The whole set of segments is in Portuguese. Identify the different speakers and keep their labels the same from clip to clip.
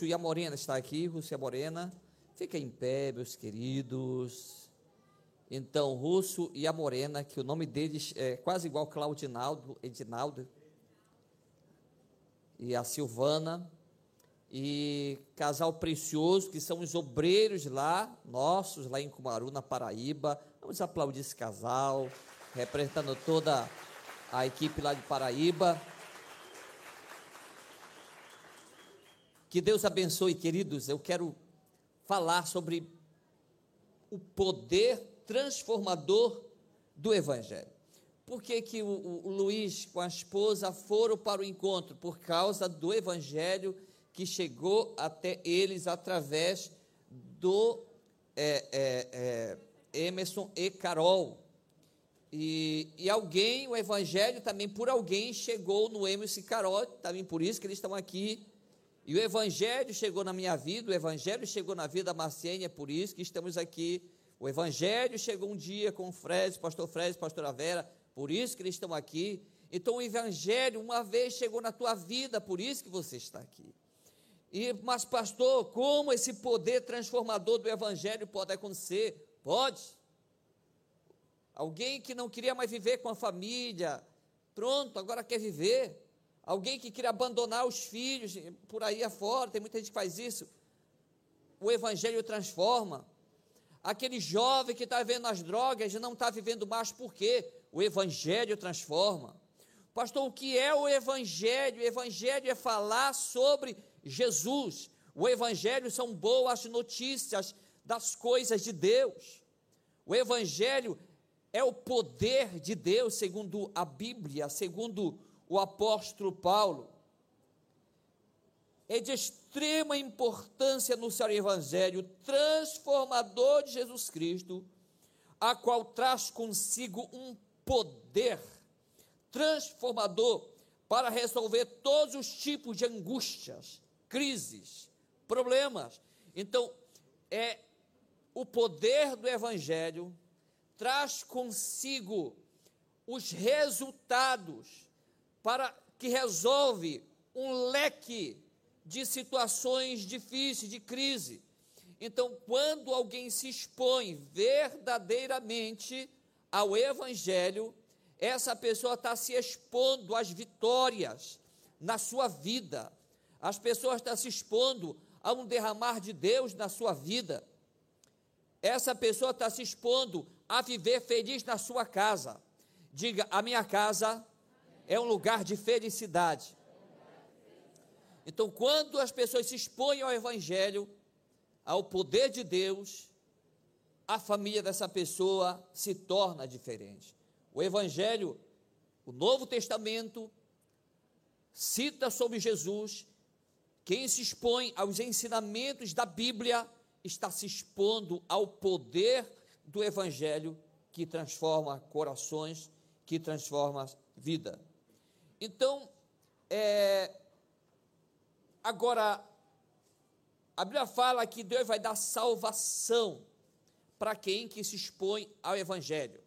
Speaker 1: e a Morena está aqui, Russo e a Morena. Fica em pé, meus queridos. Então, Russo e a Morena, que o nome deles é quase igual Claudinaldo, Edinaldo e a Silvana. E casal precioso, que são os obreiros lá, nossos, lá em Cumaru, na Paraíba. Vamos aplaudir esse casal, representando toda a equipe lá de Paraíba. Que Deus abençoe, queridos. Eu quero falar sobre o poder transformador do Evangelho. Por que, que o, o, Luiz com a esposa foram para o encontro? Por causa do Evangelho que chegou até eles através do é, é, é, Emerson e Carol. E, e, alguém, o Evangelho também por alguém chegou no Emerson e Carol, também por isso que eles estão aqui e o Evangelho chegou na minha vida, o Evangelho chegou na vida da Marciene, é por isso que estamos aqui. O Evangelho chegou um dia com o Fred, pastor Fred, pastora Vera, por isso que eles estão aqui. Então o Evangelho uma vez chegou na tua vida, por isso que você está aqui. E, mas, pastor, como esse poder transformador do Evangelho pode acontecer? Pode. Alguém que não queria mais viver com a família, pronto, agora quer viver. Alguém que queria abandonar os filhos por aí afora, tem muita gente que faz isso. O Evangelho transforma. Aquele jovem que está vivendo as drogas não está vivendo mais, por quê? O Evangelho transforma. Pastor, o que é o Evangelho? O Evangelho é falar sobre Jesus. O Evangelho são boas notícias das coisas de Deus. O Evangelho é o poder de Deus, segundo a Bíblia, segundo o apóstolo Paulo. É de extrema importância no seu evangelho transformador de Jesus Cristo, a qual traz consigo um poder transformador para resolver todos os tipos de angústias, crises, problemas. Então, é o poder do evangelho traz consigo os resultados para que resolve um leque de situações difíceis, de crise. Então, quando alguém se expõe verdadeiramente ao Evangelho, essa pessoa está se expondo às vitórias na sua vida. As pessoas estão se expondo a um derramar de Deus na sua vida. Essa pessoa está se expondo a viver feliz na sua casa. Diga: a minha casa é um lugar de felicidade. Então, quando as pessoas se expõem ao Evangelho, ao poder de Deus, a família dessa pessoa se torna diferente. O Evangelho, o Novo Testamento, cita sobre Jesus. Quem se expõe aos ensinamentos da Bíblia está se expondo ao poder do Evangelho que transforma corações, que transforma vida. Então, é, agora, a Bíblia fala que Deus vai dar salvação para quem que se expõe ao Evangelho.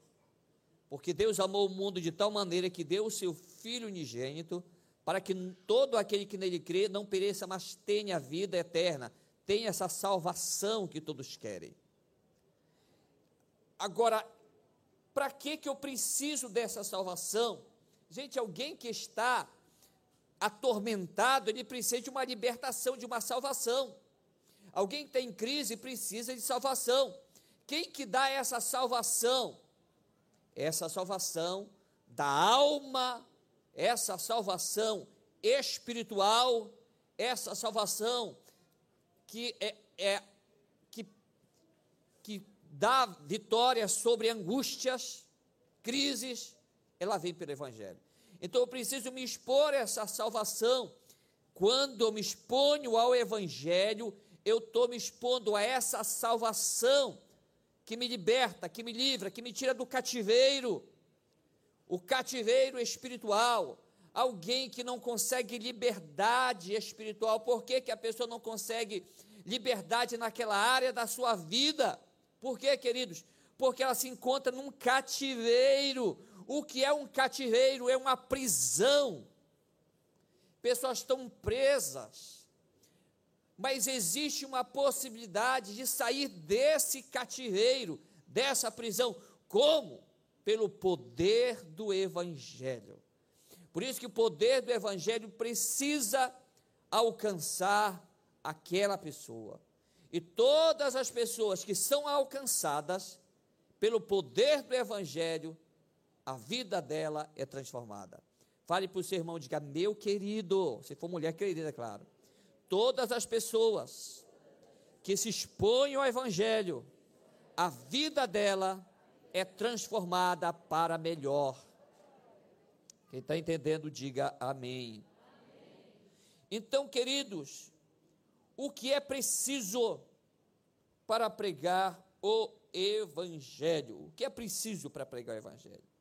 Speaker 1: Porque Deus amou o mundo de tal maneira que deu o seu Filho unigênito para que todo aquele que nele crê não pereça, mas tenha vida eterna, tenha essa salvação que todos querem. Agora, para que que eu preciso dessa salvação? Gente, alguém que está atormentado, ele precisa de uma libertação, de uma salvação. Alguém que está em crise precisa de salvação. Quem que dá essa salvação? Essa salvação da alma, essa salvação espiritual, essa salvação que é, é que, que dá vitória sobre angústias, crises, ela vem pelo Evangelho. Então eu preciso me expor a essa salvação. Quando eu me exponho ao Evangelho, eu estou me expondo a essa salvação que me liberta, que me livra, que me tira do cativeiro. O cativeiro espiritual. Alguém que não consegue liberdade espiritual. Por que, que a pessoa não consegue liberdade naquela área da sua vida? Por quê, queridos? Porque ela se encontra num cativeiro o que é um cativeiro? É uma prisão. Pessoas estão presas. mas existe uma possibilidade de sair desse cativeiro, dessa prisão. Como? Pelo poder do Evangelho. Por isso que o poder do Evangelho precisa alcançar aquela pessoa. E todas as pessoas que são alcançadas pelo poder do Evangelho, a vida dela é transformada. Fale para o seu irmão, diga, meu querido, se for mulher querida, é claro. Todas as pessoas que se expõem ao Evangelho, a vida dela é transformada para melhor. Quem está entendendo, diga amém. Então, queridos, o que é preciso para pregar o Evangelho? O que é preciso para pregar o Evangelho?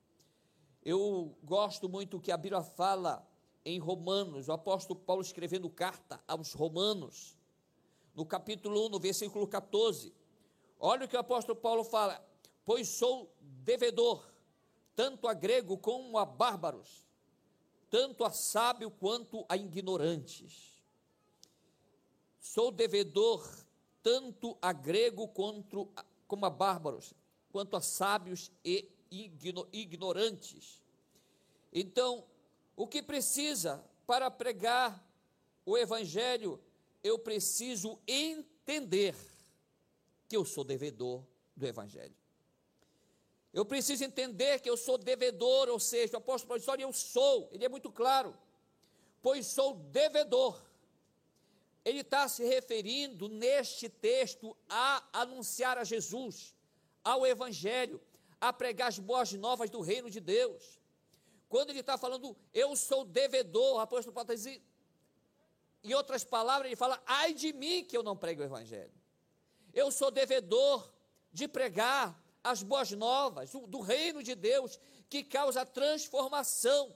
Speaker 1: Eu gosto muito que a Bíblia fala em Romanos, o apóstolo Paulo escrevendo carta aos Romanos, no capítulo 1, no versículo 14. Olha o que o apóstolo Paulo fala: Pois sou devedor, tanto a grego como a bárbaros, tanto a sábio quanto a ignorantes. Sou devedor tanto a grego quanto a, como a bárbaros, quanto a sábios e ignorantes. Então, o que precisa para pregar o Evangelho? Eu preciso entender que eu sou devedor do Evangelho. Eu preciso entender que eu sou devedor, ou seja, o apóstolo Paulo diz, olha, eu sou, ele é muito claro, pois sou devedor. Ele está se referindo neste texto a anunciar a Jesus, ao Evangelho, a pregar as boas novas do reino de Deus. Quando ele está falando, eu sou devedor, o apóstolo Paulo dizendo, em outras palavras, ele fala, ai de mim que eu não prego o Evangelho. Eu sou devedor de pregar as boas novas do reino de Deus que causa transformação.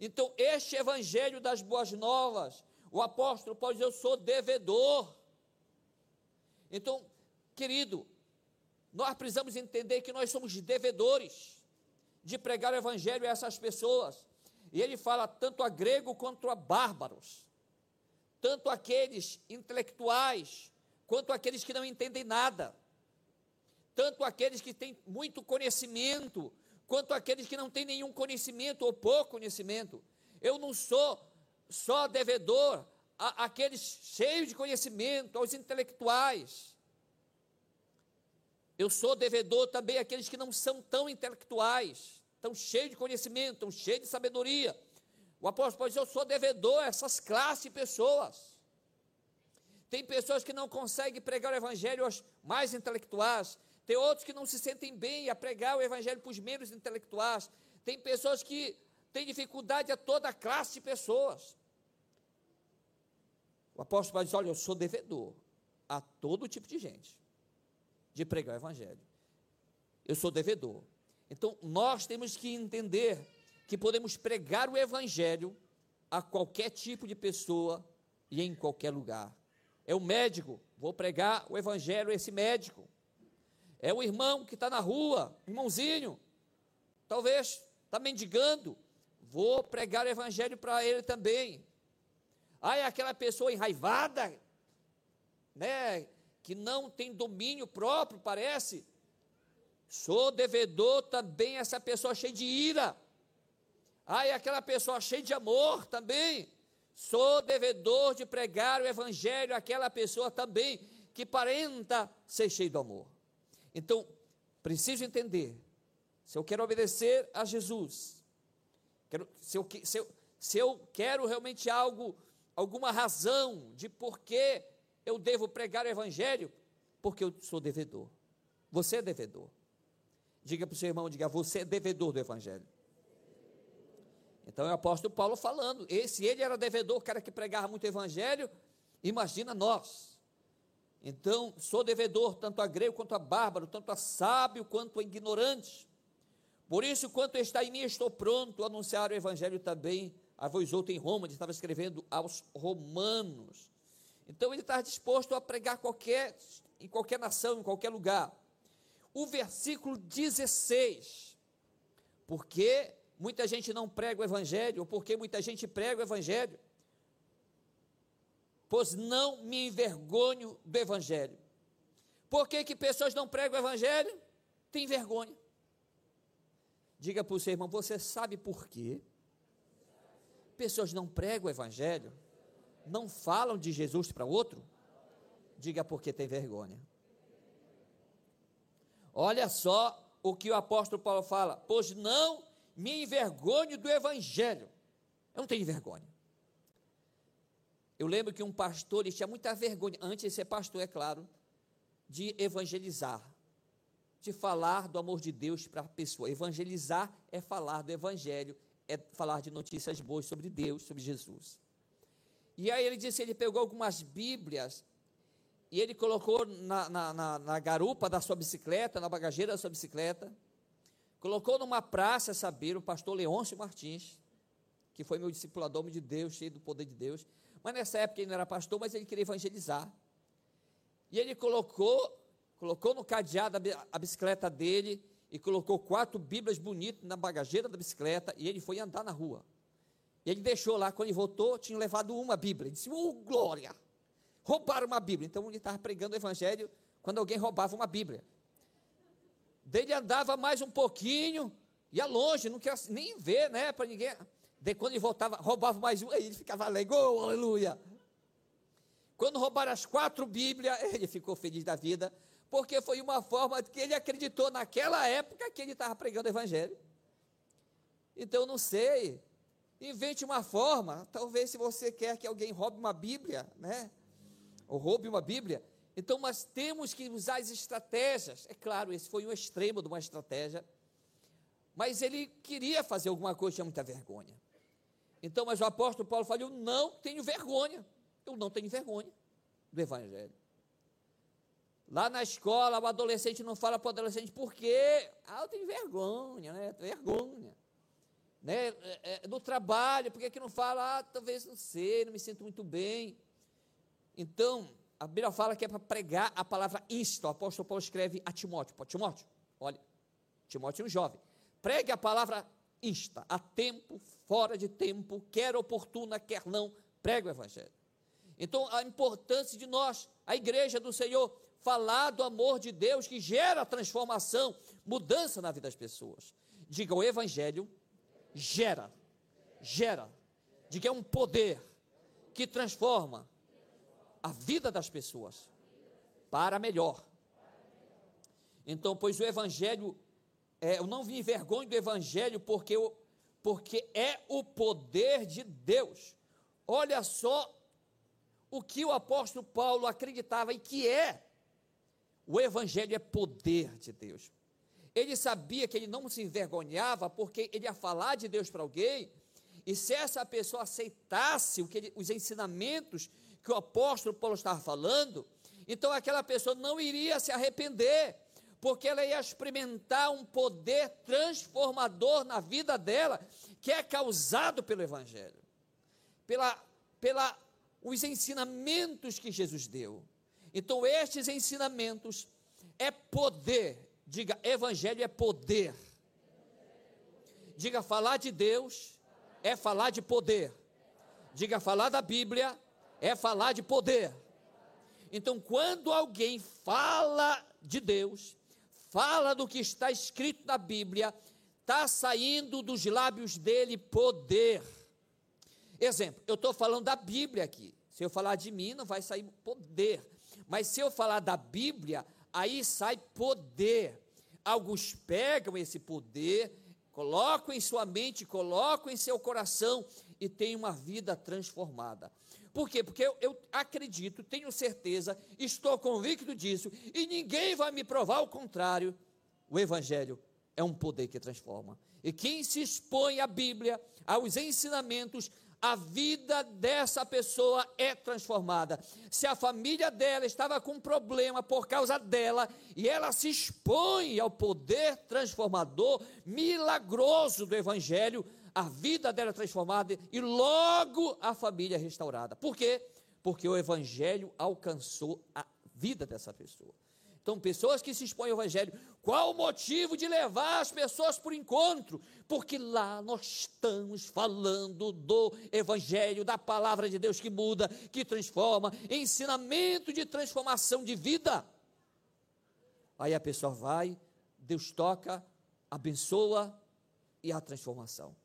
Speaker 1: Então, este Evangelho das boas novas, o apóstolo pode dizer, eu sou devedor. Então, querido, nós precisamos entender que nós somos devedores de pregar o evangelho a essas pessoas. E ele fala tanto a grego quanto a bárbaros, tanto aqueles intelectuais, quanto aqueles que não entendem nada, tanto aqueles que têm muito conhecimento, quanto aqueles que não têm nenhum conhecimento ou pouco conhecimento. Eu não sou só devedor àqueles cheios de conhecimento, aos intelectuais. Eu sou devedor também àqueles que não são tão intelectuais, tão cheios de conhecimento, tão cheios de sabedoria. O apóstolo dizer: Eu sou devedor a essas classes de pessoas. Tem pessoas que não conseguem pregar o evangelho aos mais intelectuais. Tem outros que não se sentem bem a pregar o evangelho para os menos intelectuais. Tem pessoas que têm dificuldade a toda classe de pessoas. O apóstolo dizer: Olha, eu sou devedor a todo tipo de gente de pregar o Evangelho. Eu sou devedor. Então, nós temos que entender que podemos pregar o Evangelho a qualquer tipo de pessoa e em qualquer lugar. É o médico, vou pregar o Evangelho a esse médico. É o irmão que está na rua, irmãozinho, talvez está mendigando, vou pregar o Evangelho para ele também. Ah, é aquela pessoa enraivada, né, que não tem domínio próprio, parece. Sou devedor também essa pessoa cheia de ira. Ah, e aquela pessoa cheia de amor também. Sou devedor de pregar o evangelho àquela pessoa também que parenta ser cheio de amor. Então, preciso entender. Se eu quero obedecer a Jesus, quero, se, eu, se, eu, se eu quero realmente algo, alguma razão de porquê eu devo pregar o Evangelho porque eu sou devedor. Você é devedor. Diga para o seu irmão, diga, você é devedor do Evangelho. Então é o apóstolo Paulo falando. Se ele era devedor, o cara que pregava muito Evangelho, imagina nós. Então, sou devedor tanto a grego quanto a bárbaro, tanto a sábio quanto a ignorante. Por isso, quanto está em mim, estou pronto a anunciar o Evangelho também a vós outro em Roma, ele estava escrevendo aos romanos. Então ele está disposto a pregar qualquer, em qualquer nação, em qualquer lugar. O versículo 16, porque muita gente não prega o evangelho, ou porque muita gente prega o evangelho. pois não me envergonho do Evangelho. Por que, que pessoas não pregam o Evangelho? Tem vergonha. Diga para o seu irmão, você sabe por quê? Pessoas não pregam o Evangelho, não falam de Jesus para outro? Diga porque tem vergonha. Olha só o que o apóstolo Paulo fala: pois não me envergonho do Evangelho. Eu não tenho vergonha. Eu lembro que um pastor ele tinha muita vergonha, antes de ser pastor, é claro, de evangelizar, de falar do amor de Deus para a pessoa. Evangelizar é falar do Evangelho, é falar de notícias boas sobre Deus, sobre Jesus. E aí ele disse: ele pegou algumas Bíblias e ele colocou na, na, na, na garupa da sua bicicleta, na bagageira da sua bicicleta, colocou numa praça, saber, o pastor Leôncio Martins, que foi meu discipulador de Deus, cheio do poder de Deus. Mas nessa época ele não era pastor, mas ele queria evangelizar. E ele colocou, colocou no cadeado a bicicleta dele e colocou quatro Bíblias bonitas na bagageira da bicicleta e ele foi andar na rua. E ele deixou lá, quando ele voltou, tinha levado uma Bíblia. Ele disse, oh glória! Roubaram uma Bíblia. Então ele estava pregando o Evangelho quando alguém roubava uma Bíblia. Dele andava mais um pouquinho, ia longe, não queria nem ver, né, para ninguém. De quando ele voltava, roubava mais um, aí ele ficava alegre, oh, aleluia. Quando roubaram as quatro Bíblias, ele ficou feliz da vida, porque foi uma forma que ele acreditou naquela época que ele estava pregando o Evangelho. Então, não sei, invente uma forma, talvez se você quer que alguém roube uma Bíblia, né, ou roube uma Bíblia, então nós temos que usar as estratégias. É claro, esse foi um extremo de uma estratégia, mas ele queria fazer alguma coisa, tinha muita vergonha. Então, mas o apóstolo Paulo falou: Eu não tenho vergonha, eu não tenho vergonha do Evangelho. Lá na escola, o adolescente não fala para o adolescente por quê? Ah, eu tenho vergonha, né? Vergonha. Né? É, é, no trabalho, por que, não fala? Ah, talvez não sei, não me sinto muito bem. Então, a Bíblia fala que é para pregar a palavra isto. O apóstolo Paulo escreve a Timóteo. Timóteo, olha, Timóteo é um jovem. Pregue a palavra insta, a tempo, fora de tempo, quer oportuna, quer não, prega o Evangelho. Então, a importância de nós, a igreja do Senhor, falar do amor de Deus que gera transformação, mudança na vida das pessoas. Diga, o Evangelho gera, gera, diga, é um poder que transforma a vida das pessoas para melhor. Então, pois o Evangelho é, eu não me envergonho do Evangelho, porque, eu, porque é o poder de Deus. Olha só o que o apóstolo Paulo acreditava e que é. O Evangelho é poder de Deus. Ele sabia que ele não se envergonhava, porque ele ia falar de Deus para alguém, e se essa pessoa aceitasse ele, os ensinamentos que o apóstolo Paulo estava falando, então aquela pessoa não iria se arrepender, porque ela ia experimentar um poder transformador na vida dela, que é causado pelo Evangelho, pela, pela os ensinamentos que Jesus deu. Então, estes ensinamentos é poder. Diga, Evangelho é poder. Diga, falar de Deus é falar de poder. Diga, falar da Bíblia é falar de poder. Então, quando alguém fala de Deus, fala do que está escrito na Bíblia, está saindo dos lábios dele poder. Exemplo, eu estou falando da Bíblia aqui. Se eu falar de mim, não vai sair poder. Mas se eu falar da Bíblia, aí sai poder. Alguns pegam esse poder, colocam em sua mente, colocam em seu coração e têm uma vida transformada. Por quê? Porque eu, eu, acredito, tenho certeza, estou convicto disso, e ninguém vai me provar o contrário. O Evangelho é um poder que transforma. E quem se expõe à Bíblia, aos ensinamentos, a vida dessa pessoa é transformada. Se a família dela estava com problema por causa dela, e ela se expõe ao poder transformador, milagroso do Evangelho, a vida dela é transformada e logo a família é restaurada. Por quê? Porque o Evangelho alcançou a vida dessa pessoa. Então, pessoas que se expõem ao Evangelho, qual o motivo de levar as pessoas para o encontro? Porque lá nós estamos falando do Evangelho, da palavra de Deus que muda, que transforma, ensinamento de transformação de vida. Aí a pessoa vai, Deus toca, abençoa e há transformação.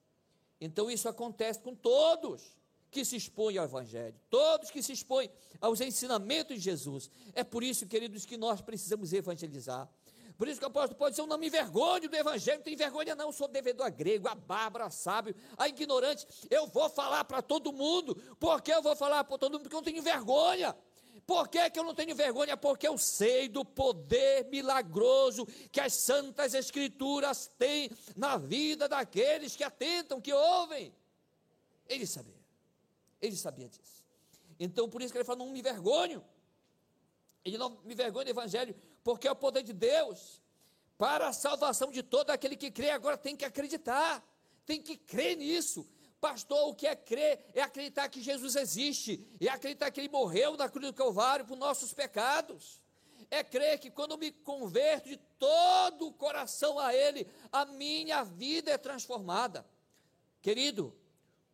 Speaker 1: Então isso acontece com todos que se expõem ao Evangelho, todos que se expõem aos ensinamentos de Jesus. É por isso, queridos, que nós precisamos evangelizar. Por isso que o apóstolo pode dizer, eu não me envergonho do evangelho, não tenho vergonha não, eu sou devedor a grego, a bárbaro, a sábio, a ignorante, eu vou falar para todo mundo, porque eu vou falar para todo mundo, porque eu não tenho vergonha, por que, que eu não tenho vergonha? Porque eu sei do poder milagroso que as santas escrituras têm na vida daqueles que atentam, que ouvem, ele sabia ele sabia disso. Então, por isso que ele fala: não me vergonho. Ele não me vergonha do Evangelho, porque é o poder de Deus para a salvação de todo aquele que crê. Agora tem que acreditar, tem que crer nisso. Pastor, o que é crer? É acreditar que Jesus existe, é acreditar que ele morreu na cruz do Calvário por nossos pecados. É crer que quando eu me converto de todo o coração a Ele, a minha vida é transformada. Querido,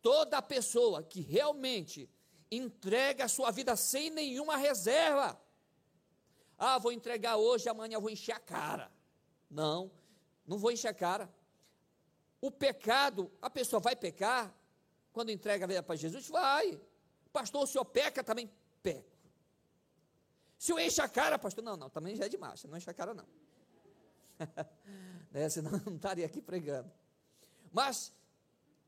Speaker 1: Toda pessoa que realmente entrega a sua vida sem nenhuma reserva. Ah, vou entregar hoje, amanhã vou encher a cara. Não, não vou encher a cara. O pecado, a pessoa vai pecar quando entrega a vida para Jesus? Vai. Pastor, o senhor peca também? Peco. Se eu encho a cara, pastor, não, não, também já é demais, não enche a cara não. né, senão não estaria aqui pregando. Mas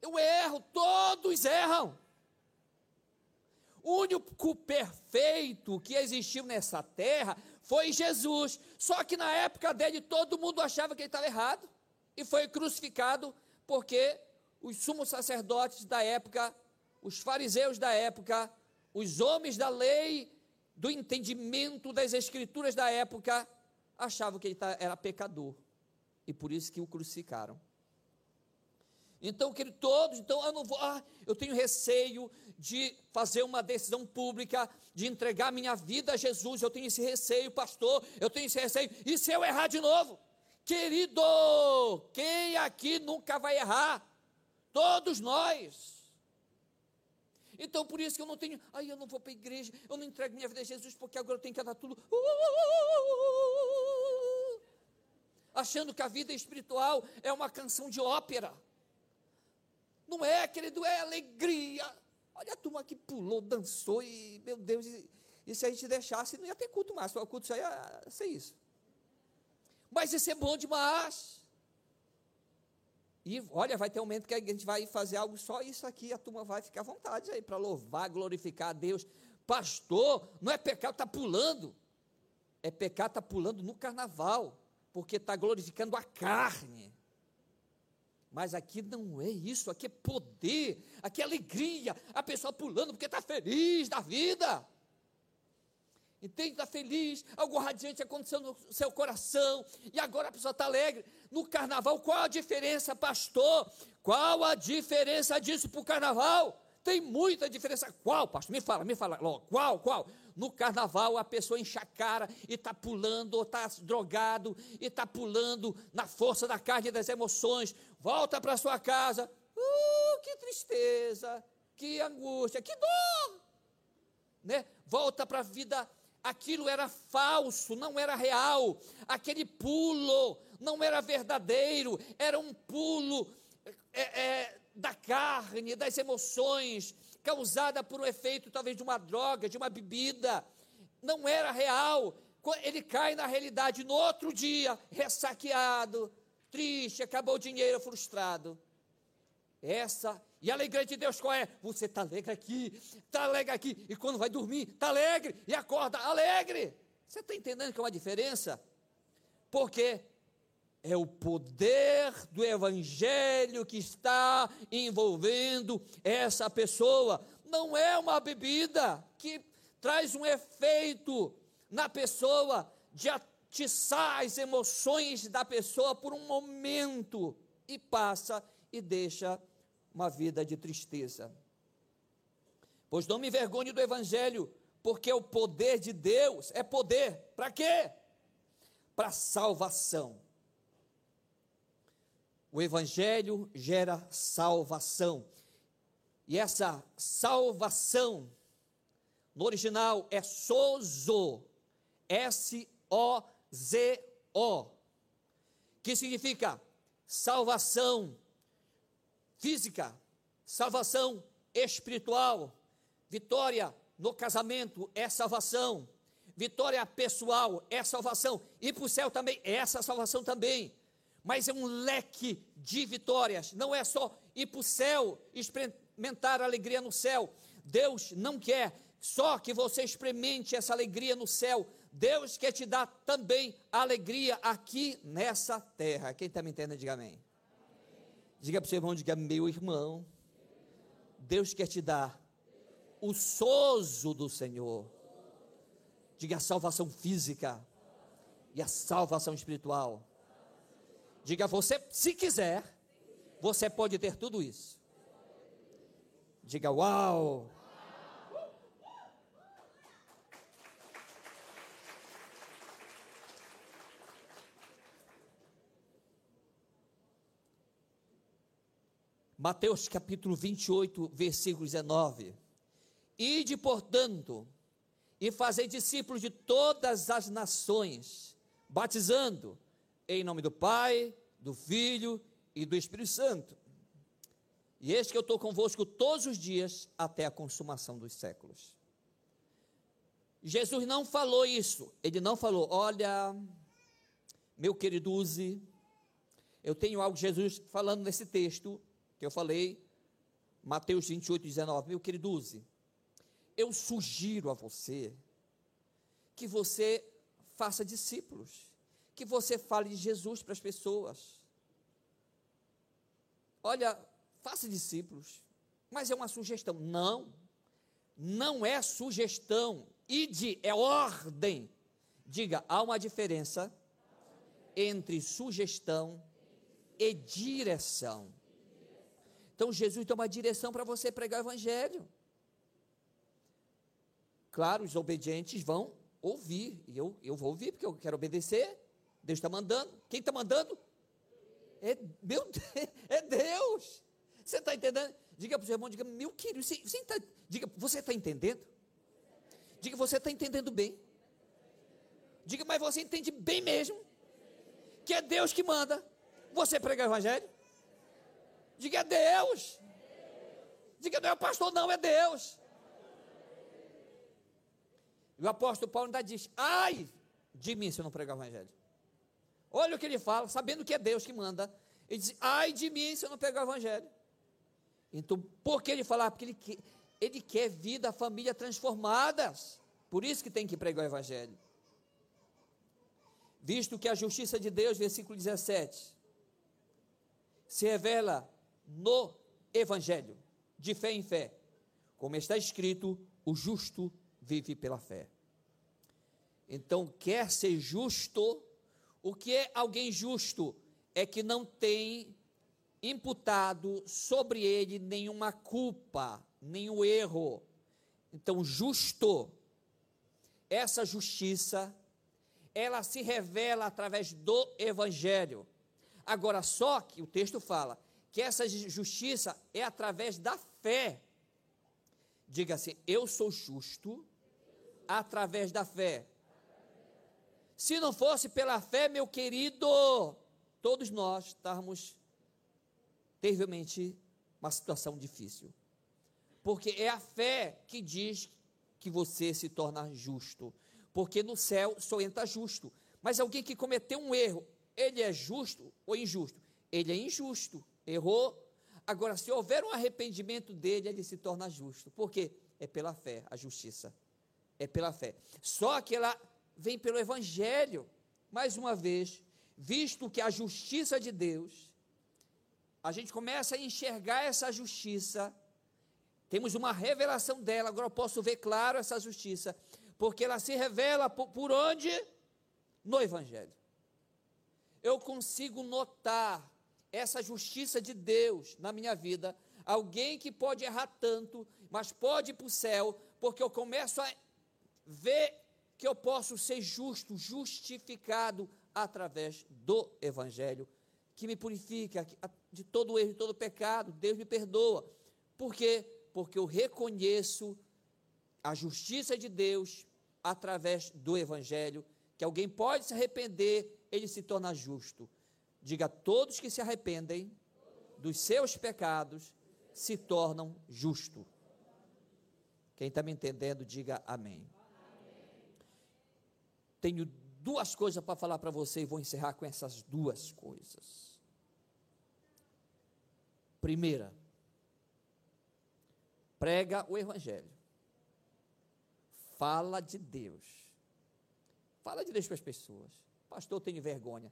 Speaker 1: eu erro, todos erram. O único perfeito que existiu nessa terra foi Jesus. Só que na época dele todo mundo achava que ele estava errado e foi crucificado porque os sumos sacerdotes da época, os fariseus da época, os homens da lei, do entendimento das escrituras da época, achavam que ele era pecador e por isso que o crucificaram. Então, querido, todos, então eu não vou, ah, eu tenho receio de fazer uma decisão pública, de entregar minha vida a Jesus, eu tenho esse receio, pastor, eu tenho esse receio, e se eu errar de novo? Querido, quem aqui nunca vai errar? Todos nós. Então, por isso que eu não tenho, aí eu não vou para a igreja, eu não entrego minha vida a Jesus, porque agora eu tenho que andar tudo. Uh, uh, uh, achando que a vida espiritual é uma canção de ópera. Não é, querido, é alegria. Olha a turma que pulou, dançou e, meu Deus, e, e se a gente deixasse, não ia ter culto mais, o culto só ia ser isso. Mas isso é bom demais. E olha, vai ter um momento que a gente vai fazer algo só isso aqui, a turma vai ficar à vontade aí para louvar, glorificar a Deus. Pastor, não é pecado, está pulando. É pecado, está pulando no carnaval, porque está glorificando a carne. Mas aqui não é isso, aqui é poder, aqui é alegria, a pessoa pulando porque está feliz da vida. Entende? Está feliz, algo radiante aconteceu no seu coração, e agora a pessoa está alegre. No carnaval, qual a diferença, pastor? Qual a diferença disso para o carnaval? Tem muita diferença. Qual, pastor? Me fala, me fala logo. Qual, qual? No carnaval a pessoa enche a cara e está pulando, ou está drogado, e está pulando na força da carne e das emoções. Volta para sua casa. Uh, que tristeza, que angústia, que dor. Né? Volta para a vida. Aquilo era falso, não era real. Aquele pulo não era verdadeiro, era um pulo é, é, da carne, das emoções, causada por um efeito talvez de uma droga, de uma bebida, não era real. Ele cai na realidade no outro dia, ressaqueado, triste, acabou o dinheiro, frustrado. Essa, e a alegria de Deus qual é? Você está alegre aqui, está alegre aqui, e quando vai dormir, está alegre, e acorda alegre. Você está entendendo que é uma diferença? Porque é o poder do Evangelho que está envolvendo essa pessoa. Não é uma bebida que traz um efeito na pessoa de atiçar as emoções da pessoa por um momento e passa e deixa uma vida de tristeza. Pois não me envergonhe do Evangelho, porque o poder de Deus é poder. Para quê? para salvação. O Evangelho gera salvação. E essa salvação, no original, é sozo, S-O-Z-O, que significa salvação física, salvação espiritual, vitória no casamento é salvação, vitória pessoal é salvação, e para o céu também é essa salvação também. Mas é um leque de vitórias, não é só ir para o céu, experimentar alegria no céu. Deus não quer só que você experimente essa alegria no céu. Deus quer te dar também alegria aqui nessa terra. Quem está me entendendo, diga amém. Diga para o seu irmão, diga, meu irmão, Deus quer te dar o sozo do Senhor. Diga a salvação física e a salvação espiritual. Diga você, se quiser, você pode ter tudo isso. Diga uau! Mateus capítulo 28, versículo 19. Ide, portanto, e fazei discípulos de todas as nações, batizando em nome do Pai, do Filho e do Espírito Santo. E eis que eu estou convosco todos os dias até a consumação dos séculos. Jesus não falou isso, ele não falou, olha, meu querido Uzi, eu tenho algo Jesus falando nesse texto, que eu falei, Mateus 28, 19. Meu querido Uzi, eu sugiro a você que você faça discípulos, que você fale de Jesus para as pessoas. Olha, faça discípulos, mas é uma sugestão. Não, não é sugestão. Ide é ordem. Diga, há uma diferença entre sugestão e direção. Então Jesus tem uma direção para você pregar o evangelho. Claro, os obedientes vão ouvir, e eu, eu vou ouvir, porque eu quero obedecer. Deus está mandando. Quem está mandando? É, meu, é Deus. Você está entendendo? Diga para o seu irmão, diga, meu querido, você, você tá, diga, você está entendendo? Diga, você está entendendo bem. Diga, mas você entende bem mesmo. Que é Deus que manda você pregar o evangelho. Diga é Deus. Diga não é o pastor, não, é Deus. E o apóstolo Paulo ainda diz: ai de mim se eu não pregar o evangelho. Olha o que ele fala, sabendo que é Deus que manda. Ele diz: ai de mim se eu não pregar o evangelho. Então, por que ele fala? Porque ele quer, ele quer vida, família transformadas. Por isso que tem que pregar o evangelho. Visto que a justiça de Deus, versículo 17, se revela no Evangelho, de fé em fé. Como está escrito, o justo vive pela fé. Então, quer ser justo, o que é alguém justo? É que não tem imputado sobre ele nenhuma culpa, nenhum erro. Então, justo, essa justiça, ela se revela através do Evangelho. Agora, só que o texto fala, que essa justiça é através da fé. Diga assim: eu sou justo através da fé. Se não fosse pela fé, meu querido, todos nós estávamos terrivelmente uma situação difícil. Porque é a fé que diz que você se torna justo. Porque no céu só entra justo. Mas alguém que cometeu um erro, ele é justo ou injusto? Ele é injusto errou. Agora, se houver um arrependimento dele, ele se torna justo. Por quê? É pela fé, a justiça. É pela fé. Só que ela vem pelo Evangelho. Mais uma vez, visto que a justiça de Deus, a gente começa a enxergar essa justiça, temos uma revelação dela, agora eu posso ver claro essa justiça, porque ela se revela por, por onde? No Evangelho. Eu consigo notar essa justiça de Deus na minha vida, alguém que pode errar tanto, mas pode ir para o céu, porque eu começo a ver que eu posso ser justo, justificado através do Evangelho, que me purifica de todo erro, de todo pecado. Deus me perdoa. Por quê? Porque eu reconheço a justiça de Deus através do Evangelho, que alguém pode se arrepender, ele se torna justo. Diga: todos que se arrependem dos seus pecados se tornam justos. Quem está me entendendo, diga amém. Tenho duas coisas para falar para você e vou encerrar com essas duas coisas. Primeira, prega o Evangelho. Fala de Deus. Fala de Deus para as pessoas. Pastor, eu tenho vergonha.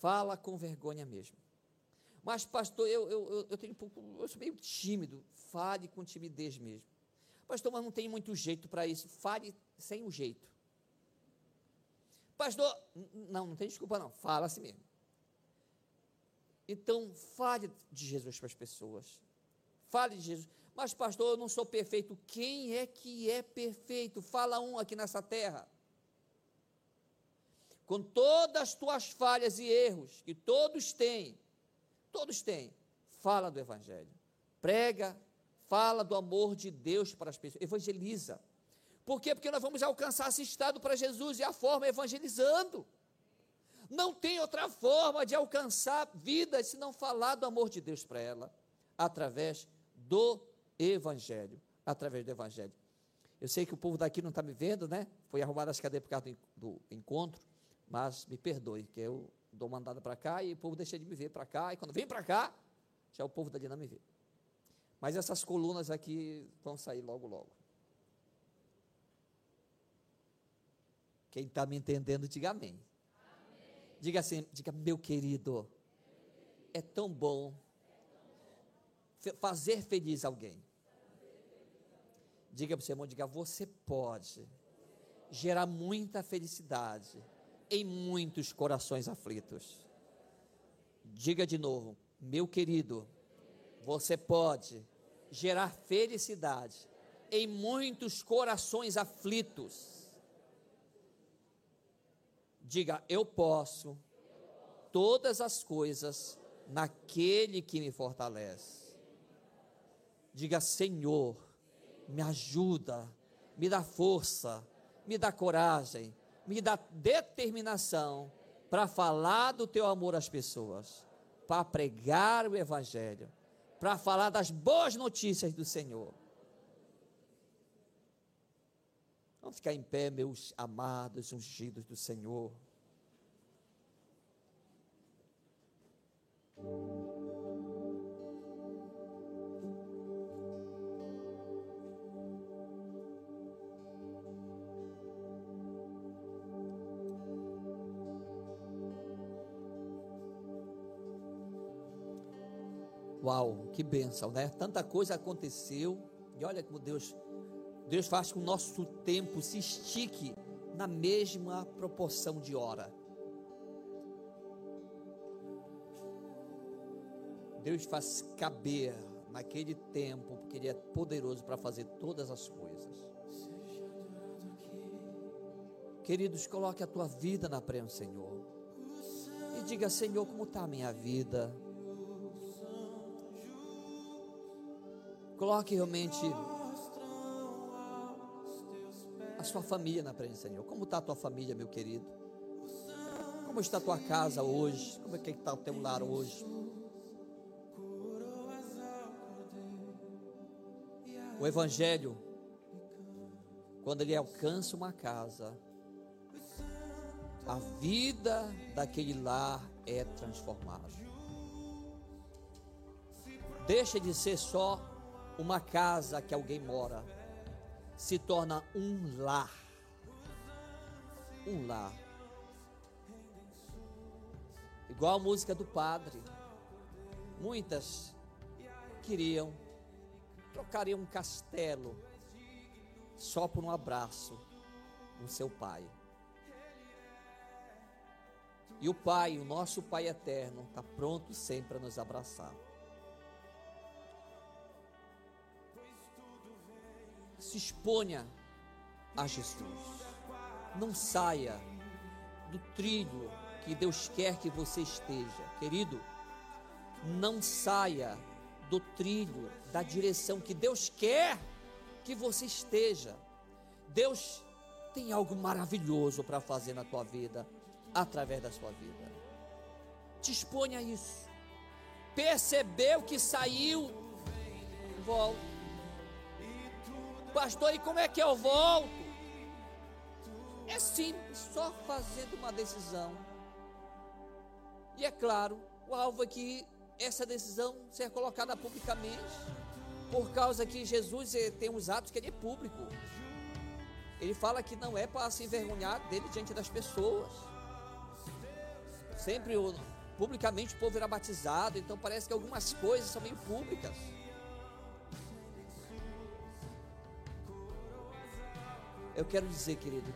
Speaker 1: Fala com vergonha mesmo. Mas, pastor, eu, eu, eu tenho um pouco, eu sou meio tímido. Fale com timidez mesmo. Pastor, mas não tem muito jeito para isso. Fale sem o jeito. Pastor, não, não tem desculpa não. Fala assim mesmo. Então, fale de Jesus para as pessoas. Fale de Jesus. Mas, pastor, eu não sou perfeito. Quem é que é perfeito? Fala um aqui nessa terra. Com todas as tuas falhas e erros, que todos têm, todos têm, fala do Evangelho. Prega, fala do amor de Deus para as pessoas. Evangeliza. Por quê? Porque nós vamos alcançar esse estado para Jesus e a forma é evangelizando. Não tem outra forma de alcançar vidas se não falar do amor de Deus para ela, através do Evangelho. Através do Evangelho. Eu sei que o povo daqui não está me vendo, né? Foi arrumado as cadeiras por causa do, encontro, mas me perdoe, que eu dou mandada para cá e o povo deixa de me ver para cá, e quando vem para cá, já o povo dali não me vê. Mas essas colunas aqui vão sair logo, logo. Quem está me entendendo, diga amém. amém. Diga assim, diga, meu querido, é tão bom fazer feliz alguém. Diga para o seu irmão, diga, você pode gerar muita felicidade em muitos corações aflitos. Diga de novo, meu querido, você pode gerar felicidade em muitos corações aflitos. Diga, eu posso todas as coisas naquele que me fortalece. Diga, Senhor, me ajuda, me dá força, me dá coragem, me dá determinação para falar do teu amor às pessoas, para pregar o Evangelho, para falar das boas notícias do Senhor. Vamos ficar em pé, meus amados, ungidos do Senhor. Uau, que bênção, né? Tanta coisa aconteceu e olha como Deus Deus faz com que o nosso tempo se estique na mesma proporção de hora. Deus faz caber naquele tempo, porque Ele é poderoso para fazer todas as coisas. Queridos, coloque a tua vida na presença, Senhor. E diga, Senhor, como está a minha vida? Coloque realmente sua família na presença, Senhor. Como está a tua família, meu querido? Como está a tua casa hoje? Como é que está o teu lar hoje? O Evangelho, quando ele alcança uma casa, a vida daquele lar é transformada. Deixa de ser só uma casa que alguém mora se torna um lar. Um lar. Igual a música do padre. Muitas queriam, trocariam um castelo só por um abraço do seu pai. E o Pai, o nosso Pai eterno, está pronto sempre para nos abraçar. Se exponha a Jesus. Não saia do trilho que Deus quer que você esteja. Querido, não saia do trilho, da direção que Deus quer que você esteja. Deus tem algo maravilhoso para fazer na tua vida, através da sua vida. Te exponha a isso. Percebeu que saiu, volta. Pastor, e como é que eu volto? É simples, só fazendo uma decisão. E é claro, o alvo é que essa decisão seja colocada publicamente, por causa que Jesus eh, tem uns atos que ele é público. Ele fala que não é para se envergonhar dele diante das pessoas. Sempre publicamente o povo era batizado, então parece que algumas coisas são meio públicas. Eu quero dizer, querido,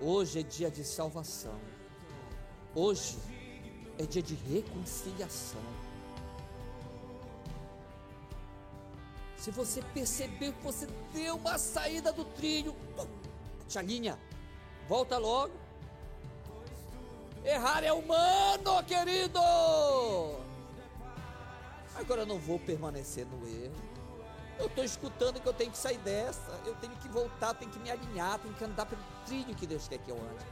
Speaker 1: hoje é dia de salvação. Hoje é dia de reconciliação. Se você perceber que você deu uma saída do trilho, chalinha, volta logo. Errar é humano, querido. Agora eu não vou permanecer no erro. Eu estou escutando que eu tenho que sair dessa. Eu tenho que voltar, tenho que me alinhar, tenho que andar pelo trilho que Deus quer que eu ande.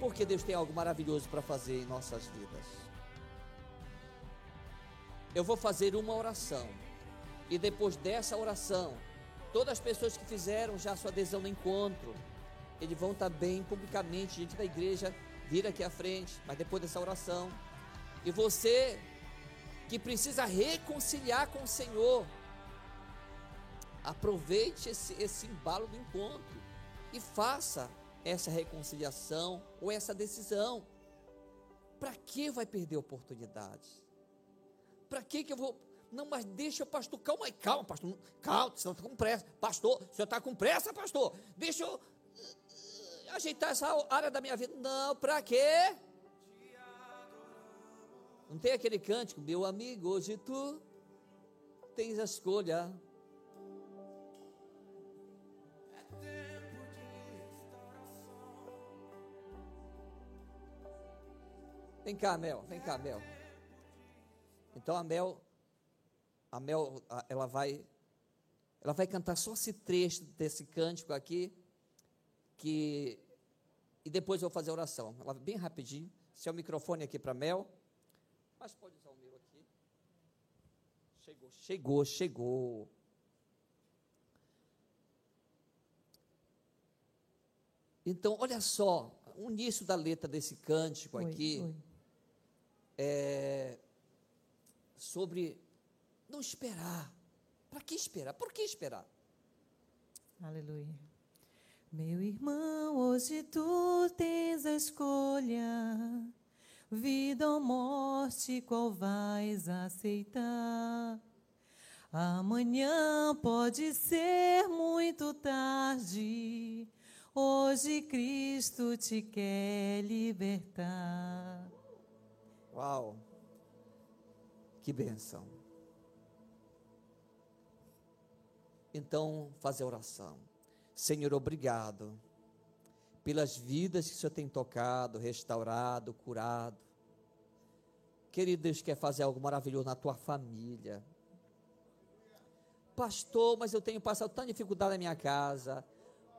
Speaker 1: Porque Deus tem algo maravilhoso para fazer em nossas vidas. Eu vou fazer uma oração e depois dessa oração, todas as pessoas que fizeram já sua adesão no encontro, eles vão também publicamente diante da igreja vir aqui à frente, mas depois dessa oração. E você que precisa reconciliar com o Senhor, aproveite esse, esse embalo do encontro e faça essa reconciliação ou essa decisão. Para que vai perder oportunidades? Para que, que eu vou não, mas deixa, pastor, calma aí, calma, pastor, calma, você está com pressa. Pastor, o senhor está com pressa, pastor? Deixa eu uh, ajeitar essa área da minha vida. Não, para quê? Não tem aquele cântico, meu amigo, hoje tu tens a escolha. Vem cá, Mel, vem cá, Mel. Então a Mel a Mel, ela vai, ela vai cantar só esse trecho desse cântico aqui, que, e depois eu vou fazer a oração. Ela bem rapidinho. Se é o microfone aqui para Mel, mas pode usar o meu aqui. Chegou, chegou, chegou. Então, olha só, o início da letra desse cântico aqui oi. É sobre não esperar. Para que esperar? Por que esperar?
Speaker 2: Aleluia. Meu irmão, hoje tu tens a escolha, vida ou morte, qual vais aceitar? Amanhã pode ser muito tarde, hoje Cristo te quer libertar.
Speaker 1: Uau! Que benção! então fazer oração. Senhor, obrigado pelas vidas que o Senhor tem tocado, restaurado, curado. Querido Deus, quer fazer algo maravilhoso na tua família. Pastor, mas eu tenho passado tanta dificuldade na minha casa.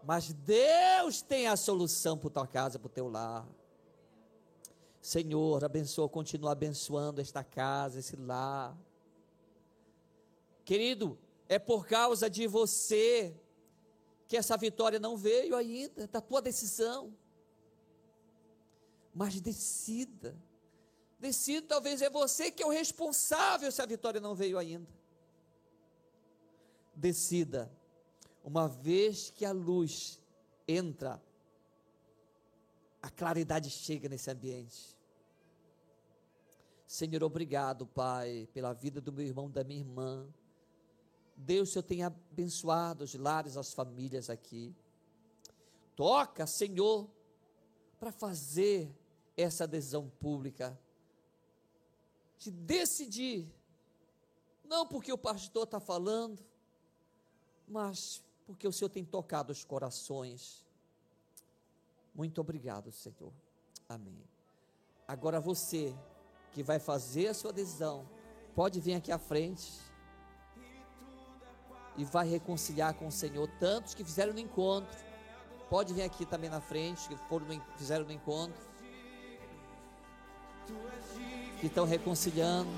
Speaker 1: Mas Deus tem a solução para tua casa, para o teu lar. Senhor, abençoa, continua abençoando esta casa, esse lar. Querido, é por causa de você que essa vitória não veio ainda, da tua decisão. Mas decida. Decida, talvez é você que é o responsável se a vitória não veio ainda. Decida. Uma vez que a luz entra, a claridade chega nesse ambiente. Senhor, obrigado, Pai, pela vida do meu irmão, da minha irmã. Deus, Senhor, tem abençoado os lares, as famílias aqui. Toca, Senhor, para fazer essa adesão pública, de decidir, não porque o pastor está falando, mas porque o Senhor tem tocado os corações. Muito obrigado, Senhor. Amém. Agora você que vai fazer a sua decisão, pode vir aqui à frente e vai reconciliar com o Senhor. Tantos que fizeram no encontro, pode vir aqui também na frente, que foram no, fizeram no encontro, que estão reconciliando.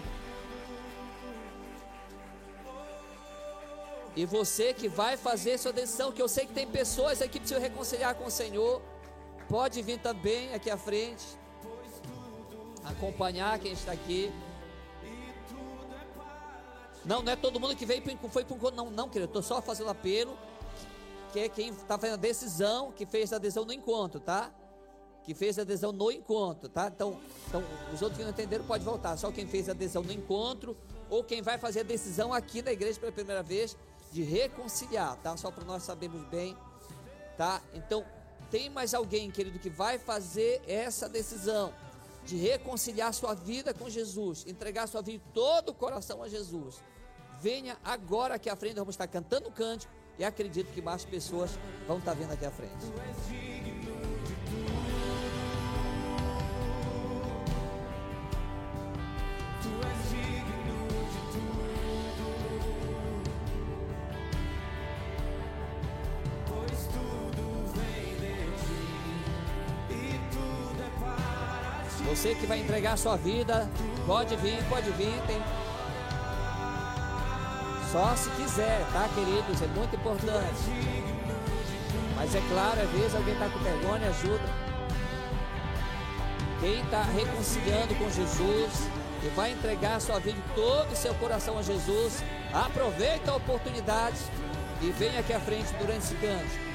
Speaker 1: E você que vai fazer sua decisão, que eu sei que tem pessoas aqui que precisam reconciliar com o Senhor, pode vir também aqui à frente, acompanhar quem está aqui. Não, não é todo mundo que veio foi para não, não, querido, estou só fazendo apelo, que é quem está fazendo a decisão, que fez a adesão no encontro, tá? Que fez a adesão no encontro, tá? Então, então os outros que não entenderam pode voltar, só quem fez a adesão no encontro, ou quem vai fazer a decisão aqui na igreja pela primeira vez, de reconciliar, tá? Só para nós sabermos bem, tá? Então, tem mais alguém, querido, que vai fazer essa decisão de reconciliar sua vida com Jesus, entregar sua vida todo o coração a Jesus. Venha agora aqui à frente, vamos estar cantando cântico e acredito que mais pessoas vão estar vindo aqui à frente. Você que vai entregar sua vida, pode vir, pode vir, tem. Só se quiser, tá, queridos? É muito importante. Mas é claro, às vezes alguém está com vergonha, ajuda. Quem está reconciliando com Jesus e vai entregar sua vida todo o seu coração a Jesus, aproveita a oportunidade e vem aqui à frente durante esse canto.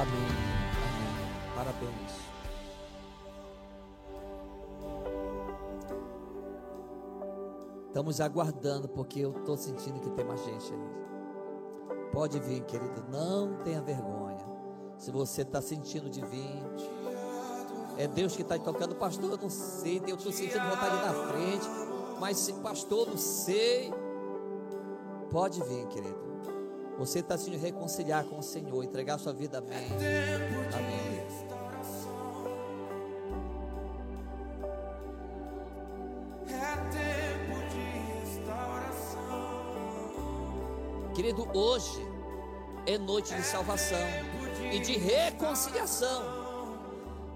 Speaker 1: Amém. Amém. Parabéns. Estamos aguardando porque eu estou sentindo que tem mais gente aí. Pode vir, querido, não tenha vergonha. Se você está sentindo de vir, é Deus que está tocando, pastor. Eu não sei, eu estou sentindo vontade na frente, mas pastor, não sei. Pode vir, querido. Você está se reconciliar com o Senhor, entregar sua vida. Amém. Amém. Querido, hoje é noite de salvação e de reconciliação.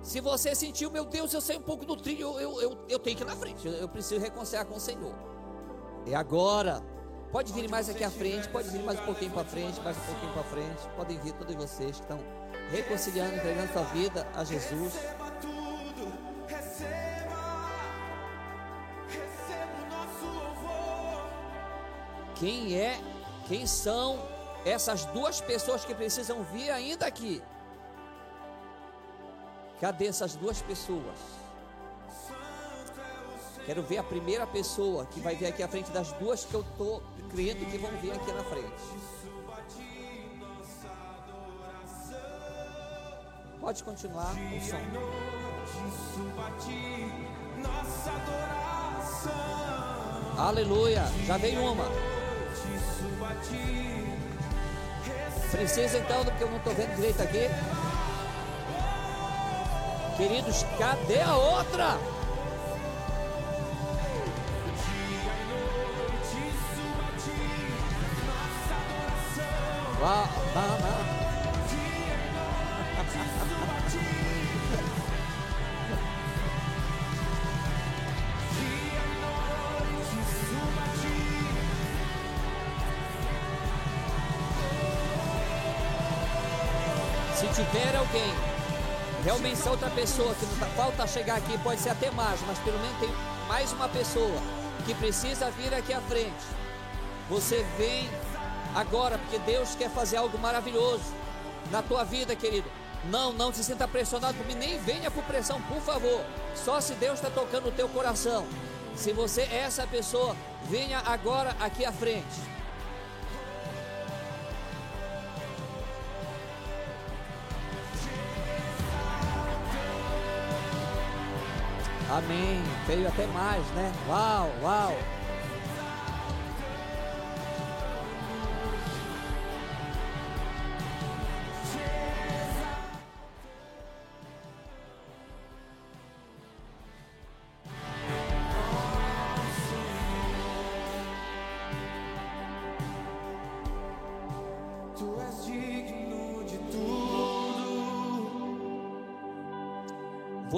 Speaker 1: Se você sentiu, meu Deus, eu sei um pouco do trilho, eu, eu, eu tenho que ir na frente, eu preciso reconciliar com o Senhor. É agora. Pode vir mais aqui à frente, pode vir mais um pouquinho para frente, mais um pouquinho para frente. Podem vir todos vocês que estão reconciliando, entregando sua vida a Jesus. Quem é, quem são essas duas pessoas que precisam vir ainda aqui? Cadê essas duas pessoas? Quero ver a primeira pessoa que vai vir aqui à frente das duas que eu estou crendo que vão vir aqui na frente. Pode continuar o som. Aleluia. Já veio uma. Precisa então, porque eu não estou vendo direito aqui. Queridos, cadê a outra? Se tiver alguém, realmente essa outra pessoa que não tá, falta chegar aqui, pode ser até mais, mas pelo menos tem mais uma pessoa que precisa vir aqui à frente. Você vem agora, porque Deus quer fazer algo maravilhoso na tua vida, querido. Não, não se sinta pressionado por mim, nem venha por pressão, por favor. Só se Deus está tocando o teu coração. Se você é essa pessoa, venha agora aqui à frente. Amém. Veio até mais, né? Uau, uau.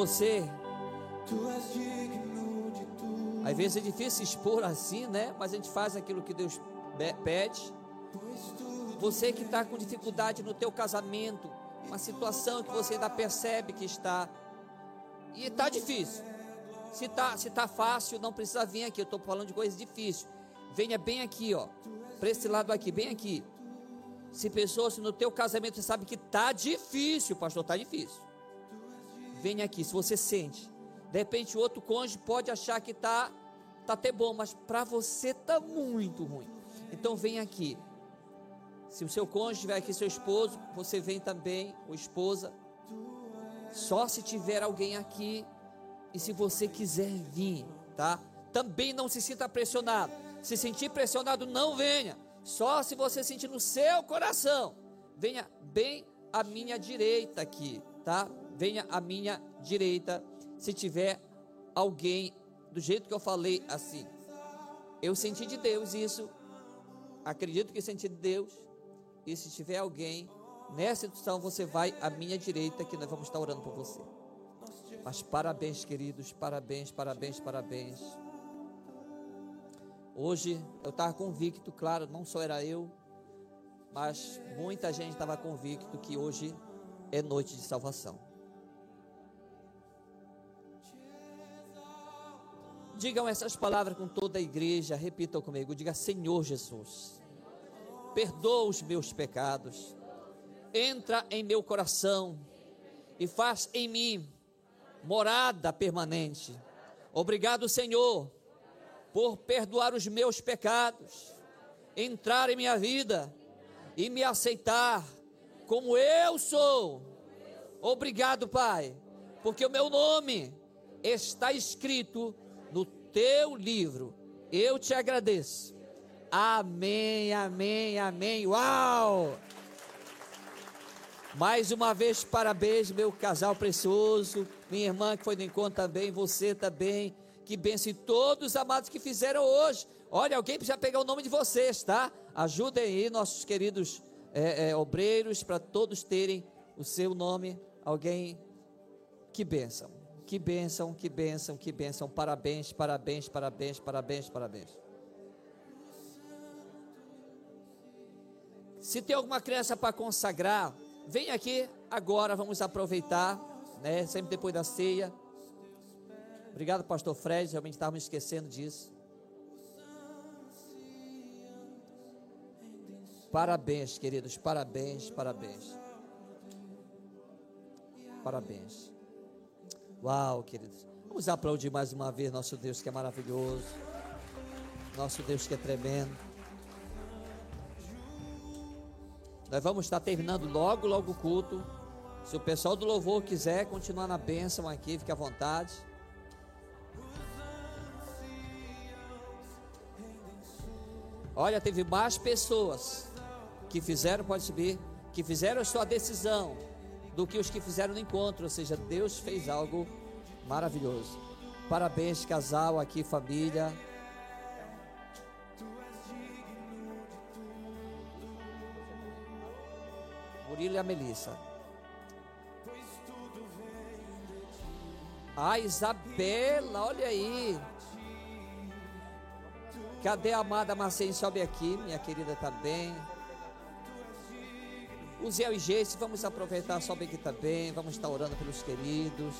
Speaker 1: Você. Às vezes é difícil expor assim, né? Mas a gente faz aquilo que Deus pede. Você que está com dificuldade no teu casamento, uma situação que você ainda percebe que está e está difícil. Se está se tá fácil, não precisa vir aqui. Eu estou falando de coisas difíceis. Venha bem aqui, ó. Para esse lado aqui, bem aqui. Se pessoas no teu casamento você sabe que está difícil, pastor, está difícil. Venha aqui, se você sente. De repente o outro cônjuge pode achar que está tá até bom, mas para você está muito ruim. Então vem aqui. Se o seu cônjuge estiver aqui, seu esposo, você vem também, ou esposa. Só se tiver alguém aqui e se você quiser vir, tá? Também não se sinta pressionado. Se sentir pressionado, não venha. Só se você sentir no seu coração, venha bem à minha direita aqui, tá? Venha à minha direita, se tiver alguém do jeito que eu falei assim. Eu senti de Deus isso. Acredito que senti de Deus. E se tiver alguém nessa situação, você vai à minha direita que nós vamos estar orando por você. Mas parabéns, queridos, parabéns, parabéns, parabéns. Hoje eu estava convicto, claro, não só era eu, mas muita gente estava convicto que hoje é noite de salvação. Digam essas palavras com toda a igreja, repitam comigo, diga Senhor Jesus, perdoa os meus pecados, entra em meu coração e faz em mim morada permanente. Obrigado, Senhor, por perdoar os meus pecados, entrar em minha vida e me aceitar como eu sou. Obrigado, Pai, porque o meu nome está escrito teu livro. Eu te agradeço. Amém, amém, amém. Uau! Mais uma vez, parabéns, meu casal precioso, minha irmã que foi no encontro também, você também. Que benção e todos os amados que fizeram hoje. Olha, alguém precisa pegar o nome de vocês, tá? Ajudem aí, nossos queridos é, é, obreiros, para todos terem o seu nome. Alguém, que benção, que benção, que benção, que benção. Parabéns, parabéns, parabéns, parabéns, parabéns. Se tem alguma criança para consagrar, Vem aqui agora, vamos aproveitar, né? Sempre depois da ceia. Obrigado, pastor Fred, realmente estávamos esquecendo disso. Parabéns, queridos, parabéns, parabéns. Parabéns. Uau, queridos. Vamos aplaudir mais uma vez nosso Deus que é maravilhoso. Nosso Deus que é tremendo. Nós vamos estar terminando logo, logo o culto. Se o pessoal do louvor quiser continuar na bênção aqui, fique à vontade. Olha, teve mais pessoas que fizeram, pode subir, que fizeram a sua decisão do que os que fizeram no encontro. Ou seja, Deus fez algo maravilhoso. Parabéns, casal aqui, família. Murilo e a Melissa. A Isabela, olha aí. Cadê a amada Marcene? Sobe aqui, minha querida também. O Zé e Geice, vamos aproveitar, sobe aqui também. Vamos estar orando pelos queridos.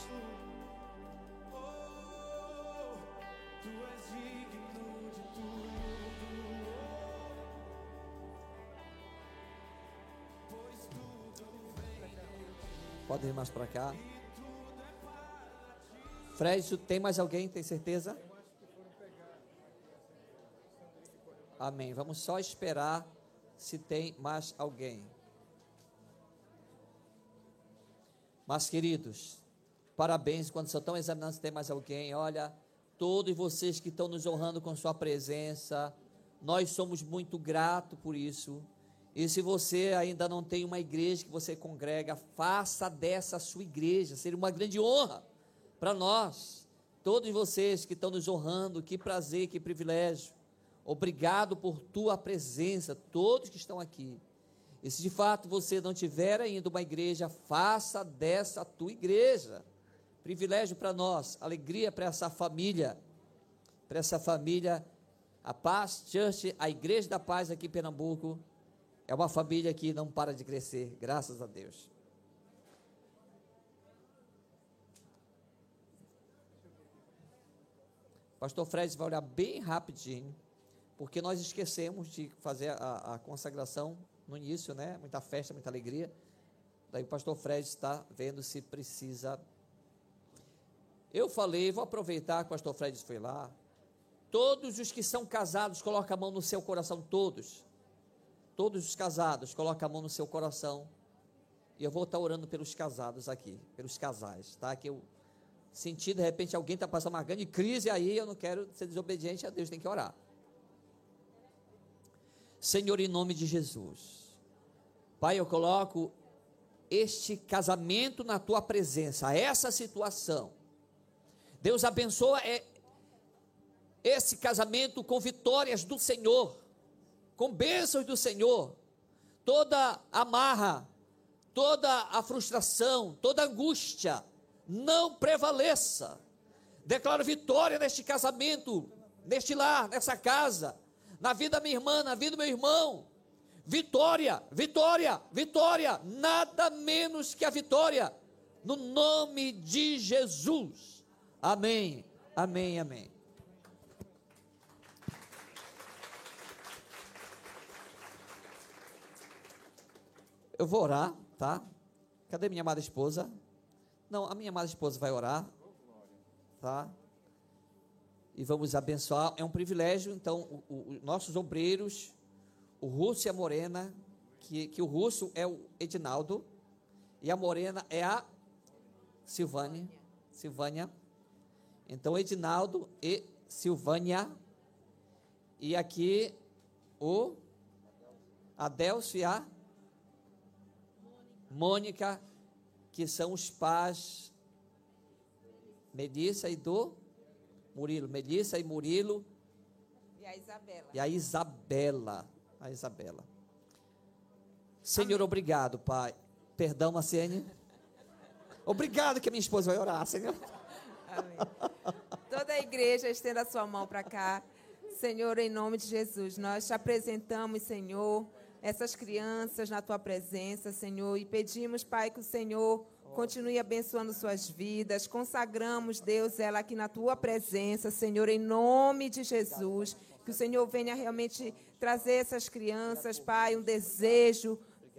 Speaker 1: Pode ir mais para cá. Fred, tem mais alguém? Tem certeza? Amém. Vamos só esperar se tem mais alguém. Mas, queridos, parabéns. Quando só estão examinando se tem mais alguém, olha, todos vocês que estão nos honrando com Sua presença, nós somos muito gratos por isso. E se você ainda não tem uma igreja que você congrega, faça dessa sua igreja. Seria uma grande honra para nós. Todos vocês que estão nos honrando, que prazer, que privilégio. Obrigado por tua presença, todos que estão aqui. E se de fato você não tiver ainda uma igreja, faça dessa a tua igreja. privilégio para nós, alegria para essa família, para essa família, a Paz Church, a Igreja da Paz aqui em Pernambuco, é uma família que não para de crescer, graças a Deus. Pastor Fred vai olhar bem rapidinho, porque nós esquecemos de fazer a, a consagração no início, né? Muita festa, muita alegria. Daí o pastor Fred está vendo se precisa. Eu falei, vou aproveitar que o pastor Fred foi lá. Todos os que são casados, coloca a mão no seu coração, todos. Todos os casados, coloca a mão no seu coração. E eu vou estar orando pelos casados aqui, pelos casais, tá? Que eu sentir de repente alguém está passando uma grande crise, aí eu não quero ser desobediente a Deus, tem que orar. Senhor, em nome de Jesus, Pai, eu coloco este casamento na tua presença, essa situação. Deus abençoa é, esse casamento com vitórias do Senhor, com bênçãos do Senhor. Toda amarra, toda a frustração, toda angústia, não prevaleça. Declaro vitória neste casamento, neste lar, nessa casa, na vida da minha irmã, na vida do meu irmão. Vitória, vitória, vitória, nada menos que a vitória, no nome de Jesus. Amém, amém, amém. Eu vou orar, tá? Cadê minha amada esposa? Não, a minha amada esposa vai orar, tá? E vamos abençoar. É um privilégio, então, os nossos obreiros, o Russo e a Morena, que, que o Russo é o Edinaldo, e a Morena é a Silvânia. Silvânia. Então, Edinaldo e Silvânia. E aqui o Adelcio e a Mônica que são os pais Melissa e do Murilo. Melissa e Murilo.
Speaker 3: E a Isabela.
Speaker 1: E a Isabela. A Isabela. Senhor, Amém. obrigado, Pai. Perdão, Marcene. Obrigado que a minha esposa vai orar, Senhor.
Speaker 3: Amém. Toda a igreja estenda a sua mão para cá. Senhor, em nome de Jesus, nós te apresentamos, Senhor, essas crianças na tua presença, Senhor, e pedimos, Pai, que o Senhor continue abençoando suas vidas. Consagramos, Deus, ela aqui na tua presença, Senhor, em nome de Jesus. Que o Senhor venha realmente trazer essas crianças, Pai, um desejo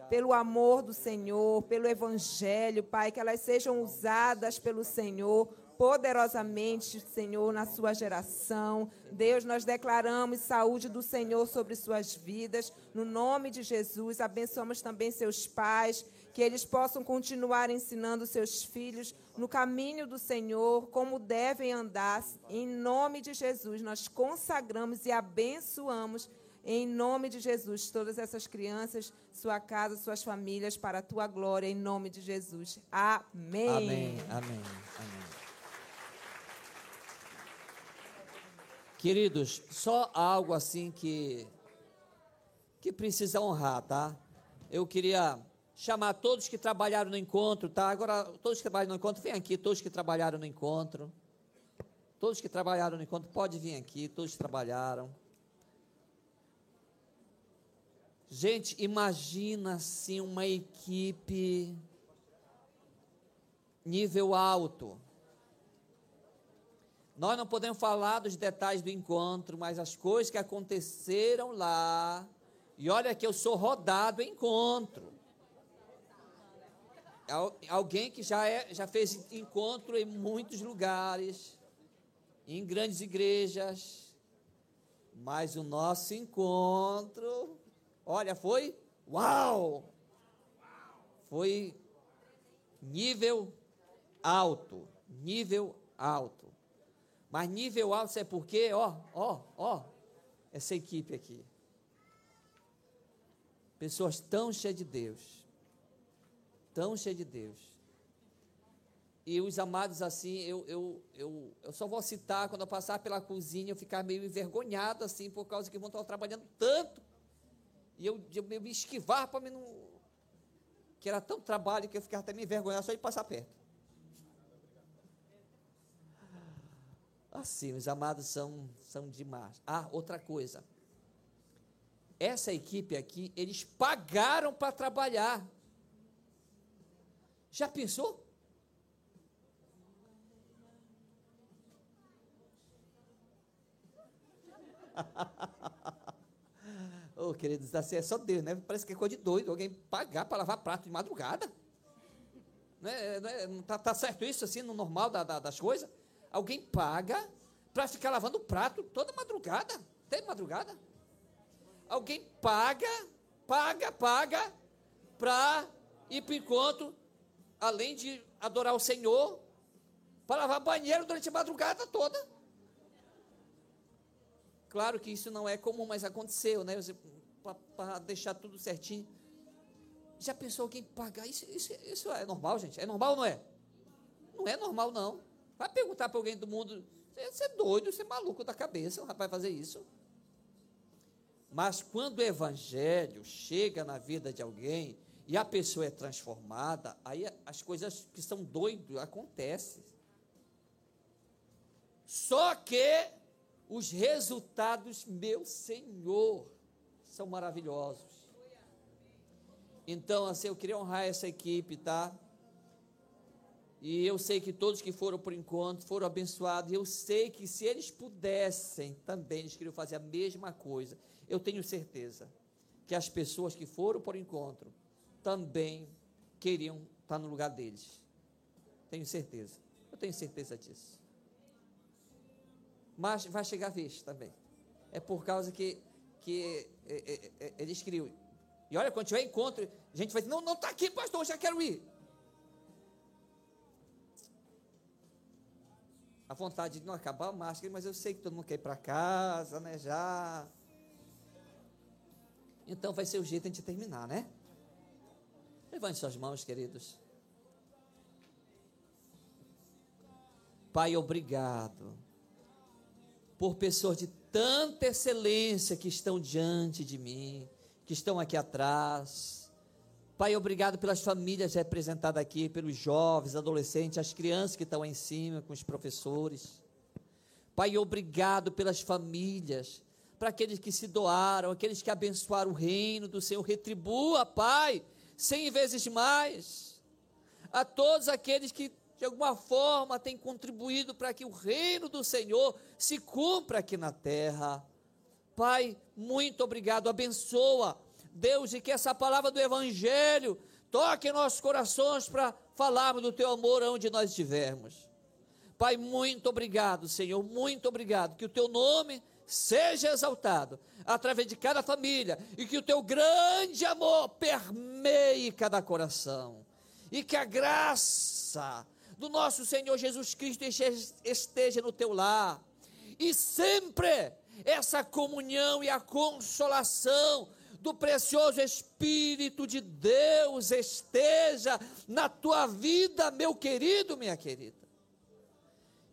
Speaker 3: pelo amor do Senhor, pelo Evangelho, Pai, que elas sejam usadas pelo Senhor poderosamente, Senhor, na sua geração. Deus, nós declaramos saúde do Senhor sobre suas vidas. No nome de Jesus, abençoamos também seus pais, que eles possam continuar ensinando seus filhos no caminho do Senhor, como devem andar. Em nome de Jesus, nós consagramos e abençoamos. Em nome de Jesus, todas essas crianças, sua casa, suas famílias, para a tua glória, em nome de Jesus. Amém.
Speaker 1: Amém. Amém. Amém. Queridos, só algo assim que que precisa honrar, tá? Eu queria chamar todos que trabalharam no encontro, tá? Agora, todos que trabalham no encontro, vem aqui, todos que trabalharam no encontro. Todos que trabalharam no encontro, pode vir aqui, todos que trabalharam. Gente, imagina assim uma equipe nível alto. Nós não podemos falar dos detalhes do encontro, mas as coisas que aconteceram lá. E olha que eu sou rodado em encontro. Alguém que já, é, já fez encontro em muitos lugares, em grandes igrejas. Mas o nosso encontro, olha, foi uau! Foi nível alto, nível alto. Mas nível alto, sabe por quê? Ó, ó, ó, essa equipe aqui. Pessoas tão cheias de Deus. Tão cheias de Deus. E os amados assim, eu, eu, eu, eu só vou citar quando eu passar pela cozinha, eu ficar meio envergonhado assim, por causa que vão estar trabalhando tanto. E eu, eu, eu me esquivar para mim não. Que era tanto trabalho que eu ficava até me envergonhado só de passar perto. Assim, os amados são, são demais. Ah, outra coisa. Essa equipe aqui, eles pagaram para trabalhar. Já pensou? Ô, oh, queridos, assim é só Deus, né? Parece que é coisa de doido. Alguém pagar para lavar prato de madrugada. Não, é, não, é, tá, tá, certo isso, assim, no normal da, da, das coisas? Alguém paga para ficar lavando prato toda madrugada. Até madrugada. Alguém paga, paga, paga, para ir para o encontro, além de adorar o Senhor, para lavar banheiro durante a madrugada toda. Claro que isso não é comum, mas aconteceu, né? Para deixar tudo certinho. Já pensou alguém pagar? Isso, isso, isso é normal, gente? É normal ou não é? Não é normal, não. Vai perguntar para alguém do mundo. Você é doido, você é maluco da cabeça, o rapaz fazer isso. Mas quando o evangelho chega na vida de alguém e a pessoa é transformada, aí as coisas que são doidas acontecem. Só que os resultados, meu Senhor, são maravilhosos. Então, assim, eu queria honrar essa equipe, tá? E eu sei que todos que foram por encontro foram abençoados. Eu sei que se eles pudessem também, eles queriam fazer a mesma coisa. Eu tenho certeza que as pessoas que foram por encontro também queriam estar no lugar deles. Tenho certeza. Eu tenho certeza disso. Mas vai chegar a vez também. É por causa que, que é, é, é, eles criam. E olha, quando tiver encontro, a gente vai dizer, não, não está aqui, pastor, eu já quero ir. A vontade de não acabar a máscara, mas eu sei que todo mundo quer ir para casa, né, já. Então vai ser o jeito de a gente terminar, né? Levante suas mãos, queridos. Pai, obrigado por pessoas de tanta excelência que estão diante de mim, que estão aqui atrás. Pai, obrigado pelas famílias representadas aqui, pelos jovens, adolescentes, as crianças que estão em cima com os professores. Pai, obrigado pelas famílias, para aqueles que se doaram, aqueles que abençoaram o reino do Senhor. Retribua, Pai, cem vezes mais. A todos aqueles que de alguma forma tem contribuído para que o reino do Senhor se cumpra aqui na terra. Pai, muito obrigado, abençoa, Deus, e que essa palavra do Evangelho toque em nossos corações para falarmos do teu amor onde nós estivermos. Pai, muito obrigado, Senhor, muito obrigado, que o teu nome seja exaltado através de cada família e que o teu grande amor permeie cada coração e que a graça do nosso Senhor Jesus Cristo esteja no teu lar. E sempre essa comunhão e a consolação do precioso Espírito de Deus esteja na tua vida, meu querido, minha querida.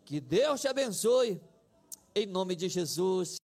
Speaker 1: Que Deus te abençoe, em nome de Jesus.